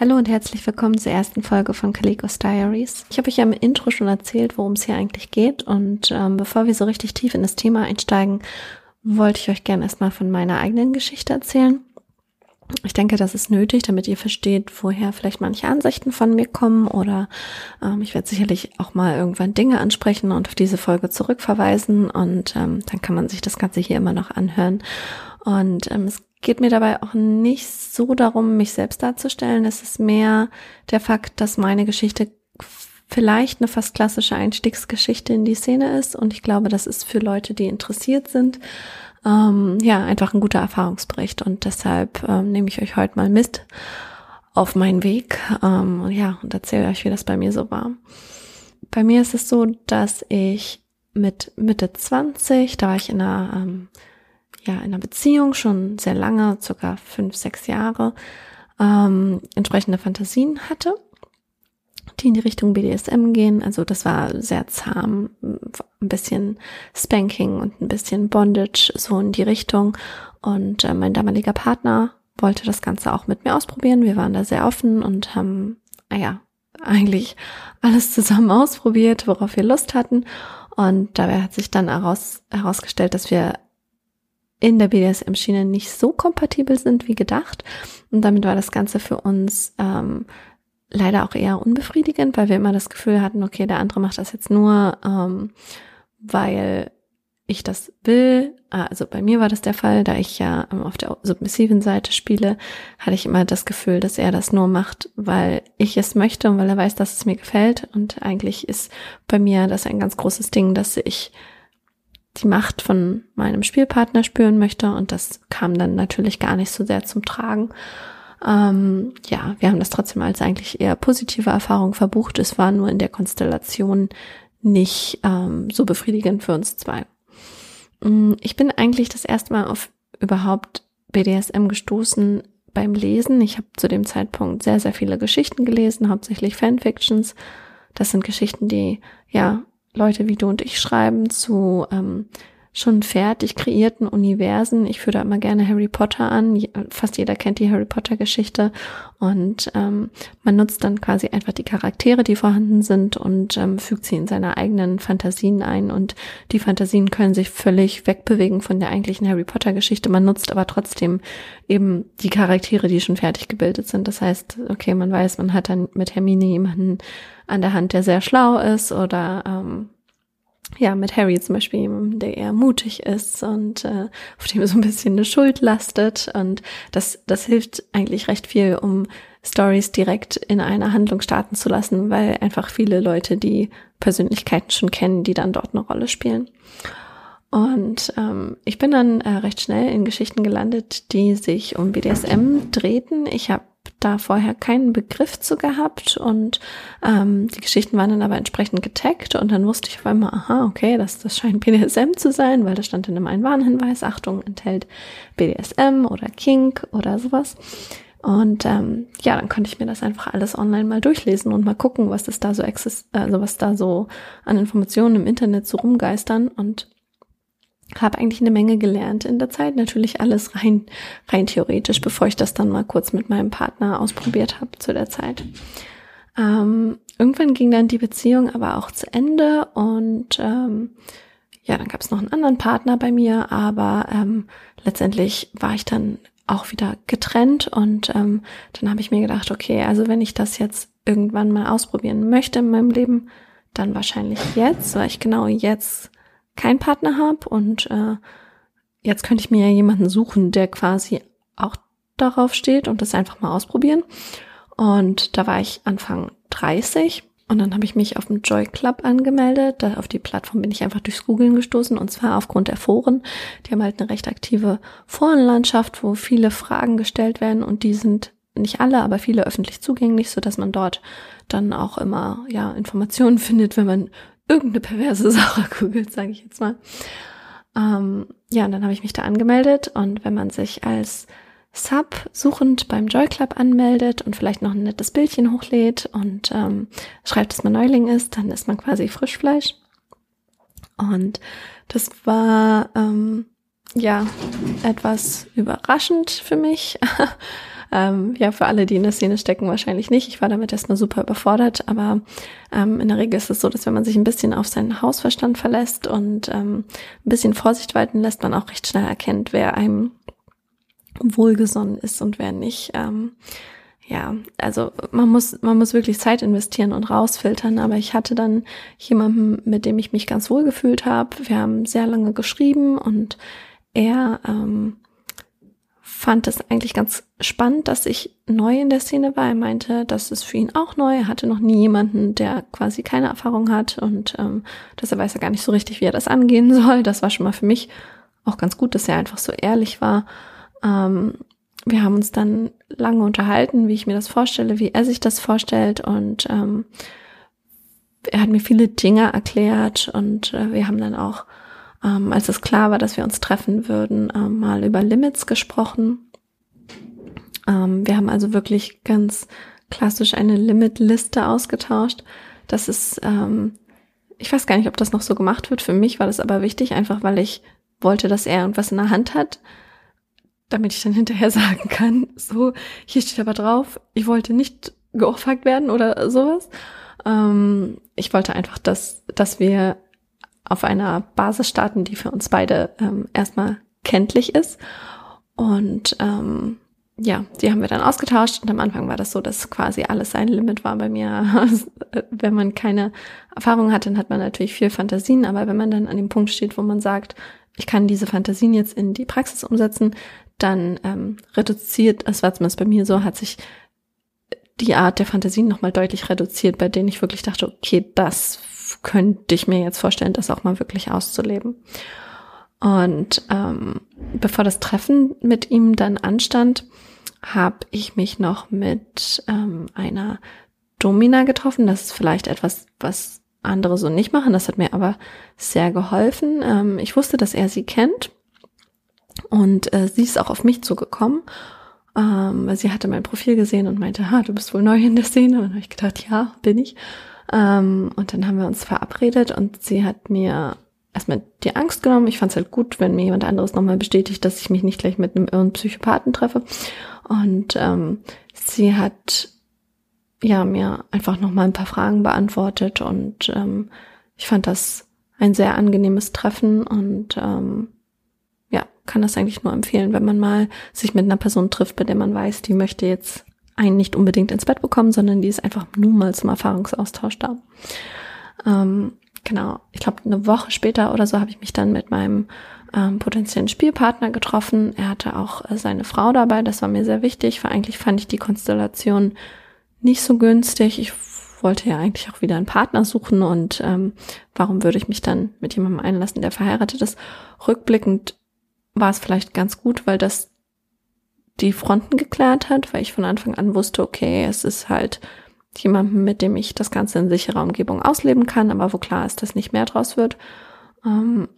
Hallo und herzlich willkommen zur ersten Folge von Calicos Diaries. Ich habe euch ja im Intro schon erzählt, worum es hier eigentlich geht. Und ähm, bevor wir so richtig tief in das Thema einsteigen, wollte ich euch gerne erstmal von meiner eigenen Geschichte erzählen. Ich denke, das ist nötig, damit ihr versteht, woher vielleicht manche Ansichten von mir kommen oder ähm, ich werde sicherlich auch mal irgendwann Dinge ansprechen und auf diese Folge zurückverweisen und ähm, dann kann man sich das Ganze hier immer noch anhören. Und ähm, es geht mir dabei auch nicht so darum, mich selbst darzustellen. Es ist mehr der Fakt, dass meine Geschichte vielleicht eine fast klassische Einstiegsgeschichte in die Szene ist. Und ich glaube, das ist für Leute, die interessiert sind, ähm, ja, einfach ein guter Erfahrungsbericht. Und deshalb ähm, nehme ich euch heute mal mit auf meinen Weg. Ähm, ja, und erzähle euch, wie das bei mir so war. Bei mir ist es so, dass ich mit Mitte 20, da war ich in einer ähm, ja in einer Beziehung schon sehr lange, circa fünf, sechs Jahre, ähm, entsprechende Fantasien hatte, die in die Richtung BDSM gehen. Also das war sehr zahm, ein bisschen Spanking und ein bisschen Bondage, so in die Richtung. Und äh, mein damaliger Partner wollte das Ganze auch mit mir ausprobieren. Wir waren da sehr offen und haben, naja, eigentlich alles zusammen ausprobiert, worauf wir Lust hatten. Und dabei hat sich dann heraus, herausgestellt, dass wir in der BDSM-Schiene nicht so kompatibel sind wie gedacht. Und damit war das Ganze für uns ähm, leider auch eher unbefriedigend, weil wir immer das Gefühl hatten, okay, der andere macht das jetzt nur, ähm, weil ich das will. Ah, also bei mir war das der Fall, da ich ja ähm, auf der submissiven Seite spiele, hatte ich immer das Gefühl, dass er das nur macht, weil ich es möchte und weil er weiß, dass es mir gefällt. Und eigentlich ist bei mir das ein ganz großes Ding, dass ich die Macht von meinem Spielpartner spüren möchte und das kam dann natürlich gar nicht so sehr zum Tragen. Ähm, ja, wir haben das trotzdem als eigentlich eher positive Erfahrung verbucht. Es war nur in der Konstellation nicht ähm, so befriedigend für uns zwei. Mm, ich bin eigentlich das erste Mal auf überhaupt BDSM gestoßen beim Lesen. Ich habe zu dem Zeitpunkt sehr, sehr viele Geschichten gelesen, hauptsächlich Fanfictions. Das sind Geschichten, die ja Leute wie du und ich schreiben zu ähm, schon fertig kreierten Universen. Ich führe da immer gerne Harry Potter an. Fast jeder kennt die Harry Potter Geschichte. Und ähm, man nutzt dann quasi einfach die Charaktere, die vorhanden sind und ähm, fügt sie in seine eigenen Fantasien ein. Und die Fantasien können sich völlig wegbewegen von der eigentlichen Harry Potter Geschichte. Man nutzt aber trotzdem eben die Charaktere, die schon fertig gebildet sind. Das heißt, okay, man weiß, man hat dann mit Hermine jemanden an der Hand, der sehr schlau ist oder ähm, ja, mit Harry zum Beispiel, der eher mutig ist und äh, auf dem so ein bisschen eine Schuld lastet. Und das, das hilft eigentlich recht viel, um Stories direkt in einer Handlung starten zu lassen, weil einfach viele Leute die Persönlichkeiten schon kennen, die dann dort eine Rolle spielen. Und ähm, ich bin dann äh, recht schnell in Geschichten gelandet, die sich um BDSM drehten. Ich habe da vorher keinen Begriff zu gehabt und ähm, die Geschichten waren dann aber entsprechend getaggt und dann wusste ich auf einmal, aha, okay, das, das scheint BDSM zu sein, weil da stand in einem Einwarnhinweis, Achtung, enthält BDSM oder Kink oder sowas. Und ähm, ja, dann konnte ich mir das einfach alles online mal durchlesen und mal gucken, was das da so exist also was da so an Informationen im Internet so rumgeistern und habe eigentlich eine Menge gelernt in der Zeit. Natürlich alles rein, rein theoretisch, bevor ich das dann mal kurz mit meinem Partner ausprobiert habe zu der Zeit. Ähm, irgendwann ging dann die Beziehung aber auch zu Ende und ähm, ja, dann gab es noch einen anderen Partner bei mir, aber ähm, letztendlich war ich dann auch wieder getrennt und ähm, dann habe ich mir gedacht, okay, also wenn ich das jetzt irgendwann mal ausprobieren möchte in meinem Leben, dann wahrscheinlich jetzt, weil ich genau jetzt keinen Partner habe und äh, jetzt könnte ich mir ja jemanden suchen, der quasi auch darauf steht und das einfach mal ausprobieren. Und da war ich Anfang 30 und dann habe ich mich auf dem Joy Club angemeldet. Da auf die Plattform bin ich einfach durchs Googlen gestoßen und zwar aufgrund der Foren. Die haben halt eine recht aktive Forenlandschaft, wo viele Fragen gestellt werden und die sind nicht alle, aber viele öffentlich zugänglich, so dass man dort dann auch immer ja Informationen findet, wenn man irgendeine perverse Sache googelt, sage ich jetzt mal. Ähm, ja, und dann habe ich mich da angemeldet und wenn man sich als Sub suchend beim Joy Club anmeldet und vielleicht noch ein nettes Bildchen hochlädt und ähm, schreibt, dass man Neuling ist, dann ist man quasi Frischfleisch. Und das war ähm, ja etwas überraschend für mich. ähm, ja, für alle, die in der Szene stecken, wahrscheinlich nicht. Ich war damit erstmal super überfordert, aber ähm, in der Regel ist es so, dass wenn man sich ein bisschen auf seinen Hausverstand verlässt und ähm, ein bisschen Vorsicht walten lässt, man auch recht schnell erkennt, wer einem wohlgesonnen ist und wer nicht. Ähm, ja, also man muss, man muss wirklich Zeit investieren und rausfiltern. Aber ich hatte dann jemanden, mit dem ich mich ganz wohl gefühlt habe. Wir haben sehr lange geschrieben und er ähm, fand es eigentlich ganz spannend, dass ich neu in der Szene war. Er meinte, das ist für ihn auch neu. Er hatte noch nie jemanden, der quasi keine Erfahrung hat und ähm, dass er weiß ja gar nicht so richtig, wie er das angehen soll. Das war schon mal für mich auch ganz gut, dass er einfach so ehrlich war. Ähm, wir haben uns dann lange unterhalten, wie ich mir das vorstelle, wie er sich das vorstellt und ähm, er hat mir viele Dinge erklärt und äh, wir haben dann auch, ähm, als es klar war, dass wir uns treffen würden, äh, mal über Limits gesprochen. Ähm, wir haben also wirklich ganz klassisch eine Limitliste ausgetauscht. Das ist, ähm, ich weiß gar nicht, ob das noch so gemacht wird. Für mich war das aber wichtig, einfach weil ich wollte, dass er irgendwas in der Hand hat, damit ich dann hinterher sagen kann, so, hier steht aber drauf, ich wollte nicht geohrfeigt werden oder sowas. Ähm, ich wollte einfach, dass, dass wir auf einer Basis starten, die für uns beide ähm, erstmal kenntlich ist. Und ähm, ja, die haben wir dann ausgetauscht und am Anfang war das so, dass quasi alles ein Limit war bei mir. wenn man keine Erfahrung hat, dann hat man natürlich viel Fantasien, aber wenn man dann an dem Punkt steht, wo man sagt, ich kann diese Fantasien jetzt in die Praxis umsetzen, dann ähm, reduziert, es war zumindest bei mir so, hat sich die Art der Fantasien nochmal deutlich reduziert, bei denen ich wirklich dachte, okay, das könnte ich mir jetzt vorstellen, das auch mal wirklich auszuleben. Und ähm, bevor das Treffen mit ihm dann anstand, habe ich mich noch mit ähm, einer Domina getroffen. Das ist vielleicht etwas, was andere so nicht machen. Das hat mir aber sehr geholfen. Ähm, ich wusste, dass er sie kennt und äh, sie ist auch auf mich zugekommen, ähm, sie hatte mein Profil gesehen und meinte, ha, du bist wohl neu in der Szene. Und habe ich gedacht, ja, bin ich. Ähm, und dann haben wir uns verabredet und sie hat mir erstmal die Angst genommen. Ich fand es halt gut, wenn mir jemand anderes nochmal bestätigt, dass ich mich nicht gleich mit einem irren Psychopathen treffe. Und ähm, sie hat ja mir einfach nochmal ein paar Fragen beantwortet und ähm, ich fand das ein sehr angenehmes Treffen und ähm, kann das eigentlich nur empfehlen, wenn man mal sich mit einer Person trifft, bei der man weiß, die möchte jetzt einen nicht unbedingt ins Bett bekommen, sondern die ist einfach nur mal zum Erfahrungsaustausch da. Ähm, genau, ich glaube, eine Woche später oder so habe ich mich dann mit meinem ähm, potenziellen Spielpartner getroffen. Er hatte auch äh, seine Frau dabei, das war mir sehr wichtig, weil eigentlich fand ich die Konstellation nicht so günstig. Ich wollte ja eigentlich auch wieder einen Partner suchen und ähm, warum würde ich mich dann mit jemandem einlassen, der verheiratet ist? Rückblickend war es vielleicht ganz gut, weil das die Fronten geklärt hat, weil ich von Anfang an wusste, okay, es ist halt jemanden, mit dem ich das Ganze in sicherer Umgebung ausleben kann, aber wo klar ist, dass nicht mehr draus wird. Ähm,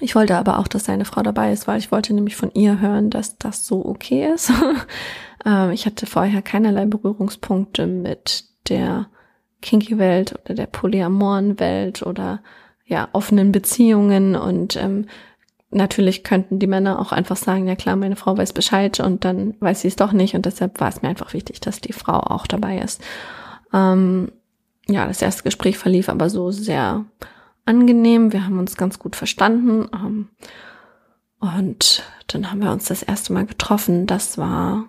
ich wollte aber auch, dass seine Frau dabei ist, weil ich wollte nämlich von ihr hören, dass das so okay ist. ähm, ich hatte vorher keinerlei Berührungspunkte mit der Kinky-Welt oder der polyamoren Welt oder ja offenen Beziehungen und ähm, natürlich könnten die Männer auch einfach sagen, ja klar, meine Frau weiß Bescheid und dann weiß sie es doch nicht und deshalb war es mir einfach wichtig, dass die Frau auch dabei ist. Ähm, ja, das erste Gespräch verlief aber so sehr angenehm. Wir haben uns ganz gut verstanden. Ähm, und dann haben wir uns das erste Mal getroffen. Das war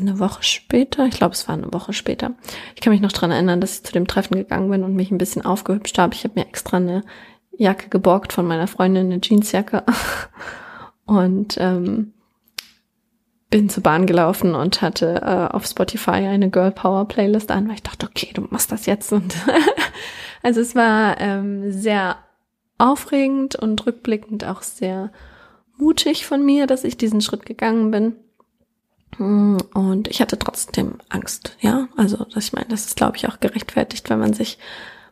eine Woche später. Ich glaube, es war eine Woche später. Ich kann mich noch dran erinnern, dass ich zu dem Treffen gegangen bin und mich ein bisschen aufgehübscht habe. Ich habe mir extra eine Jacke geborgt von meiner Freundin, eine Jeansjacke. Und ähm, bin zur Bahn gelaufen und hatte äh, auf Spotify eine Girl Power Playlist an, weil ich dachte, okay, du machst das jetzt. Und also es war ähm, sehr aufregend und rückblickend auch sehr mutig von mir, dass ich diesen Schritt gegangen bin. Und ich hatte trotzdem Angst, ja. Also, ich meine, das ist, glaube ich, auch gerechtfertigt, wenn man sich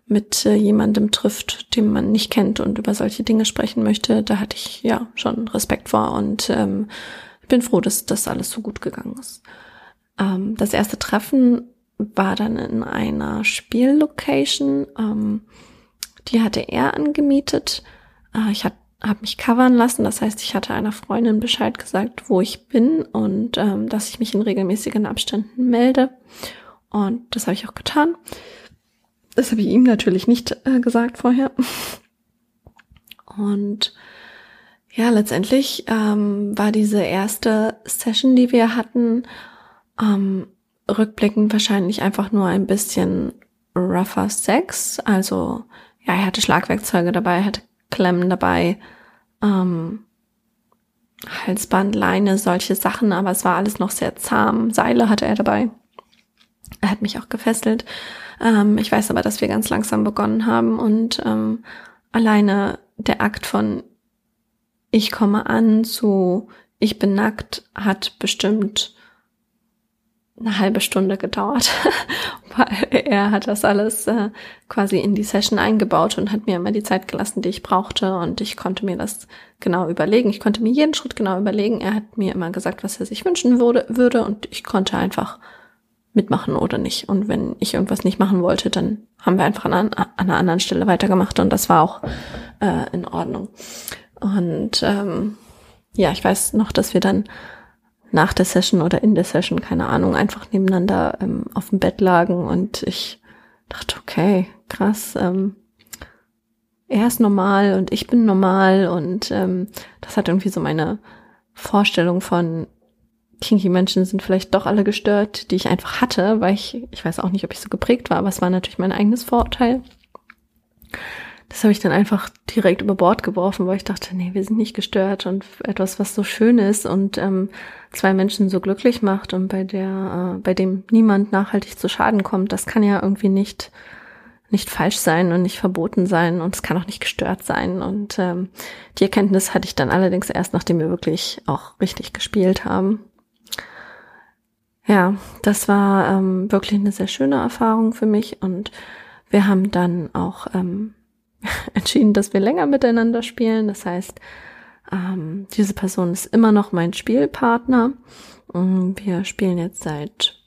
mit äh, jemandem trifft, den man nicht kennt und über solche Dinge sprechen möchte, da hatte ich ja schon Respekt vor und ähm, bin froh, dass das alles so gut gegangen ist. Ähm, das erste Treffen war dann in einer Spiellocation, ähm, die hatte er angemietet. Äh, ich habe mich covern lassen. Das heißt, ich hatte einer Freundin Bescheid gesagt, wo ich bin und ähm, dass ich mich in regelmäßigen Abständen melde. Und das habe ich auch getan. Das habe ich ihm natürlich nicht äh, gesagt vorher. Und ja, letztendlich ähm, war diese erste Session, die wir hatten, ähm, rückblickend wahrscheinlich einfach nur ein bisschen rougher Sex. Also ja, er hatte Schlagwerkzeuge dabei, er hatte Klemmen dabei, ähm, Halsband, Leine, solche Sachen, aber es war alles noch sehr zahm. Seile hatte er dabei. Er hat mich auch gefesselt. Ähm, ich weiß aber, dass wir ganz langsam begonnen haben und ähm, alleine der Akt von ich komme an zu ich bin nackt hat bestimmt eine halbe Stunde gedauert, weil er hat das alles äh, quasi in die Session eingebaut und hat mir immer die Zeit gelassen, die ich brauchte und ich konnte mir das genau überlegen. Ich konnte mir jeden Schritt genau überlegen. Er hat mir immer gesagt, was er sich wünschen würde, würde und ich konnte einfach mitmachen oder nicht. Und wenn ich irgendwas nicht machen wollte, dann haben wir einfach an, an einer anderen Stelle weitergemacht und das war auch äh, in Ordnung. Und ähm, ja, ich weiß noch, dass wir dann nach der Session oder in der Session, keine Ahnung, einfach nebeneinander ähm, auf dem Bett lagen und ich dachte, okay, krass, ähm, er ist normal und ich bin normal und ähm, das hat irgendwie so meine Vorstellung von kinky Menschen sind vielleicht doch alle gestört, die ich einfach hatte, weil ich, ich weiß auch nicht, ob ich so geprägt war, aber es war natürlich mein eigenes Vorurteil das habe ich dann einfach direkt über Bord geworfen, weil ich dachte, nee, wir sind nicht gestört und etwas, was so schön ist und ähm, zwei Menschen so glücklich macht und bei der, äh, bei dem niemand nachhaltig zu Schaden kommt, das kann ja irgendwie nicht nicht falsch sein und nicht verboten sein und es kann auch nicht gestört sein. Und ähm, die Erkenntnis hatte ich dann allerdings erst, nachdem wir wirklich auch richtig gespielt haben. Ja, das war ähm, wirklich eine sehr schöne Erfahrung für mich und wir haben dann auch ähm, entschieden, dass wir länger miteinander spielen. Das heißt, ähm, diese Person ist immer noch mein Spielpartner. Wir spielen jetzt seit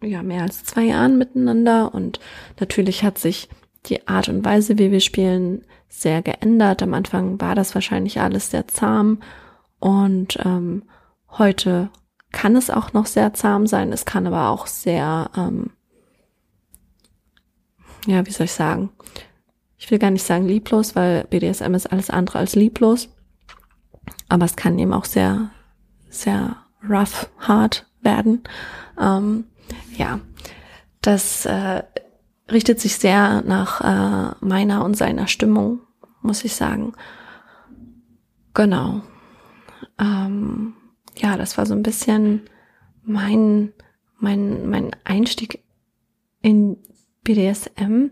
ja mehr als zwei Jahren miteinander und natürlich hat sich die Art und Weise, wie wir spielen, sehr geändert. Am Anfang war das wahrscheinlich alles sehr zahm und ähm, heute kann es auch noch sehr zahm sein. Es kann aber auch sehr, ähm, ja, wie soll ich sagen, ich will gar nicht sagen lieblos, weil BDSM ist alles andere als lieblos. Aber es kann eben auch sehr, sehr rough, hart werden. Ähm, ja, das äh, richtet sich sehr nach äh, meiner und seiner Stimmung, muss ich sagen. Genau. Ähm, ja, das war so ein bisschen mein, mein, mein Einstieg in BDSM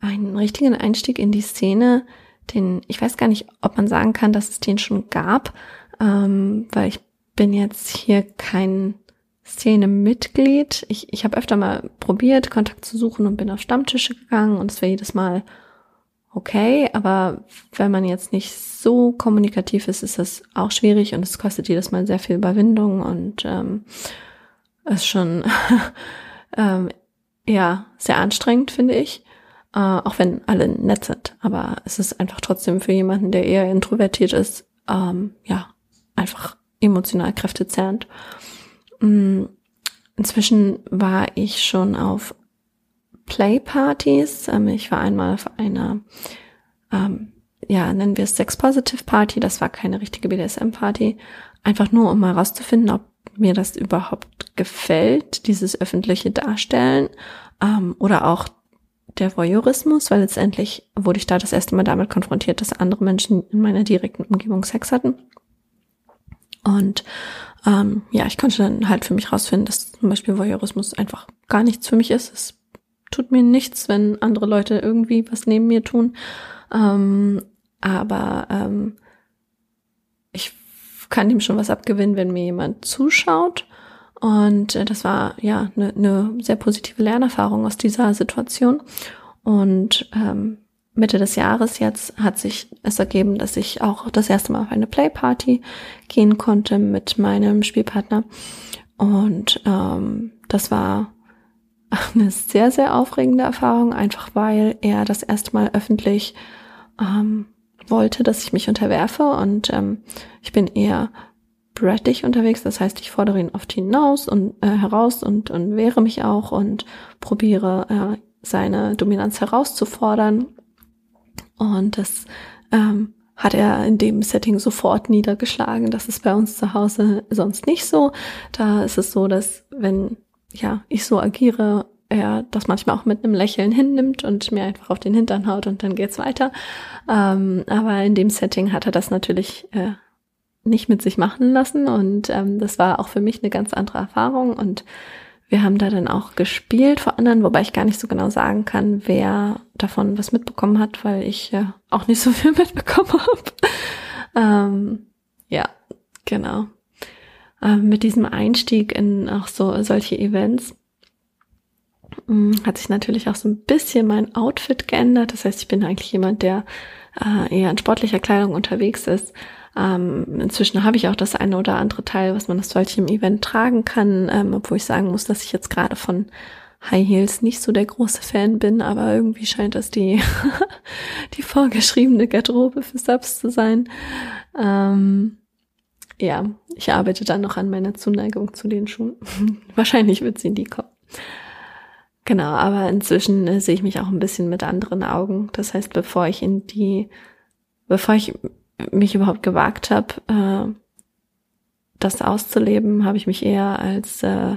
einen richtigen Einstieg in die Szene, den ich weiß gar nicht, ob man sagen kann, dass es den schon gab, ähm, weil ich bin jetzt hier kein Szene-Mitglied. Ich, ich habe öfter mal probiert, Kontakt zu suchen und bin auf Stammtische gegangen und es war jedes Mal okay, aber wenn man jetzt nicht so kommunikativ ist, ist das auch schwierig und es kostet jedes Mal sehr viel Überwindung und ähm, ist schon ähm, ja sehr anstrengend, finde ich äh, auch wenn alle nett sind. Aber es ist einfach trotzdem für jemanden, der eher introvertiert ist, ähm, ja, einfach emotional kräftezerrend. Mm, inzwischen war ich schon auf Playpartys. Ähm, ich war einmal auf einer, ähm, ja, nennen wir es Sex Positive Party. Das war keine richtige BDSM-Party. Einfach nur, um mal rauszufinden, ob mir das überhaupt gefällt, dieses öffentliche Darstellen. Ähm, oder auch der Voyeurismus, weil letztendlich wurde ich da das erste Mal damit konfrontiert, dass andere Menschen in meiner direkten Umgebung Sex hatten. Und ähm, ja, ich konnte dann halt für mich rausfinden, dass zum Beispiel Voyeurismus einfach gar nichts für mich ist. Es tut mir nichts, wenn andere Leute irgendwie was neben mir tun. Ähm, aber ähm, ich kann dem schon was abgewinnen, wenn mir jemand zuschaut. Und äh, das war ja eine ne sehr positive Lernerfahrung aus dieser Situation. Und ähm, Mitte des Jahres jetzt hat sich es ergeben, dass ich auch das erste Mal auf eine Playparty gehen konnte mit meinem Spielpartner. Und ähm, das war eine sehr, sehr aufregende Erfahrung, einfach weil er das erste Mal öffentlich ähm, wollte, dass ich mich unterwerfe und ähm, ich bin eher brattig unterwegs, das heißt, ich fordere ihn oft hinaus und äh, heraus und, und wehre mich auch und probiere äh, seine Dominanz herauszufordern. Und das ähm, hat er in dem Setting sofort niedergeschlagen. Das ist bei uns zu Hause sonst nicht so. Da ist es so, dass wenn ja ich so agiere, er das manchmal auch mit einem Lächeln hinnimmt und mir einfach auf den Hintern haut und dann geht's weiter. Ähm, aber in dem Setting hat er das natürlich äh, nicht mit sich machen lassen und ähm, das war auch für mich eine ganz andere Erfahrung und wir haben da dann auch gespielt vor anderen, wobei ich gar nicht so genau sagen kann, wer davon was mitbekommen hat, weil ich ja auch nicht so viel mitbekommen habe. ähm, ja, genau. Ähm, mit diesem Einstieg in auch so solche Events mh, hm, hat sich natürlich auch so ein bisschen mein Outfit geändert. Das heißt, ich bin eigentlich jemand, der äh, eher in sportlicher Kleidung unterwegs ist. Ähm, inzwischen habe ich auch das eine oder andere Teil, was man aus solchem Event tragen kann, ähm, obwohl ich sagen muss, dass ich jetzt gerade von High Heels nicht so der große Fan bin, aber irgendwie scheint das die, die vorgeschriebene Garderobe für Subs zu sein. Ähm, ja, ich arbeite dann noch an meiner Zuneigung zu den Schuhen. Wahrscheinlich wird sie nie kommen. Genau, aber inzwischen äh, sehe ich mich auch ein bisschen mit anderen Augen. Das heißt, bevor ich in die, bevor ich mich überhaupt gewagt habe, äh, das auszuleben, habe ich mich eher als äh,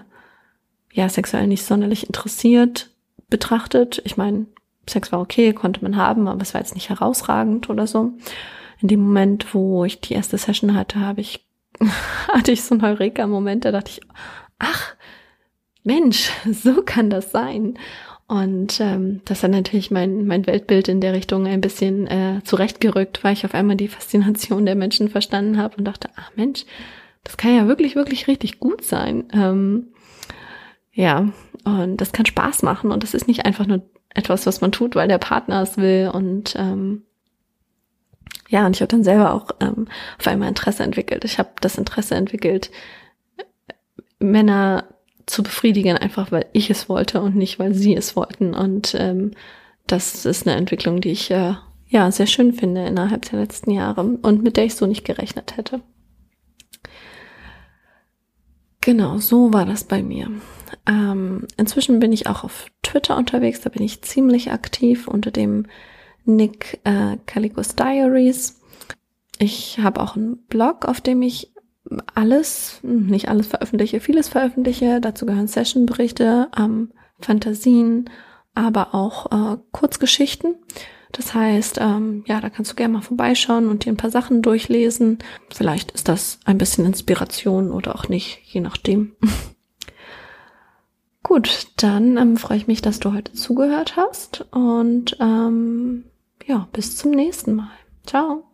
ja sexuell nicht sonderlich interessiert betrachtet. Ich meine, Sex war okay, konnte man haben, aber es war jetzt nicht herausragend oder so. In dem Moment, wo ich die erste Session hatte, habe ich hatte ich so einen Heureka-Moment, da dachte ich, ach, Mensch, so kann das sein. Und ähm, das hat natürlich mein, mein Weltbild in der Richtung ein bisschen äh, zurechtgerückt, weil ich auf einmal die Faszination der Menschen verstanden habe und dachte, ach Mensch, das kann ja wirklich, wirklich richtig gut sein. Ähm, ja, und das kann Spaß machen und das ist nicht einfach nur etwas, was man tut, weil der Partner es will. Und ähm, ja, und ich habe dann selber auch ähm, auf einmal Interesse entwickelt. Ich habe das Interesse entwickelt, Männer zu befriedigen, einfach weil ich es wollte und nicht, weil sie es wollten. Und ähm, das ist eine Entwicklung, die ich äh, ja sehr schön finde innerhalb der letzten Jahre und mit der ich so nicht gerechnet hätte. Genau, so war das bei mir. Ähm, inzwischen bin ich auch auf Twitter unterwegs, da bin ich ziemlich aktiv unter dem Nick äh, Calicos Diaries. Ich habe auch einen Blog, auf dem ich alles, nicht alles veröffentliche, vieles veröffentliche. Dazu gehören Sessionberichte, ähm, Fantasien, aber auch äh, Kurzgeschichten. Das heißt, ähm, ja, da kannst du gerne mal vorbeischauen und dir ein paar Sachen durchlesen. Vielleicht ist das ein bisschen Inspiration oder auch nicht, je nachdem. Gut, dann ähm, freue ich mich, dass du heute zugehört hast und ähm, ja, bis zum nächsten Mal. Ciao.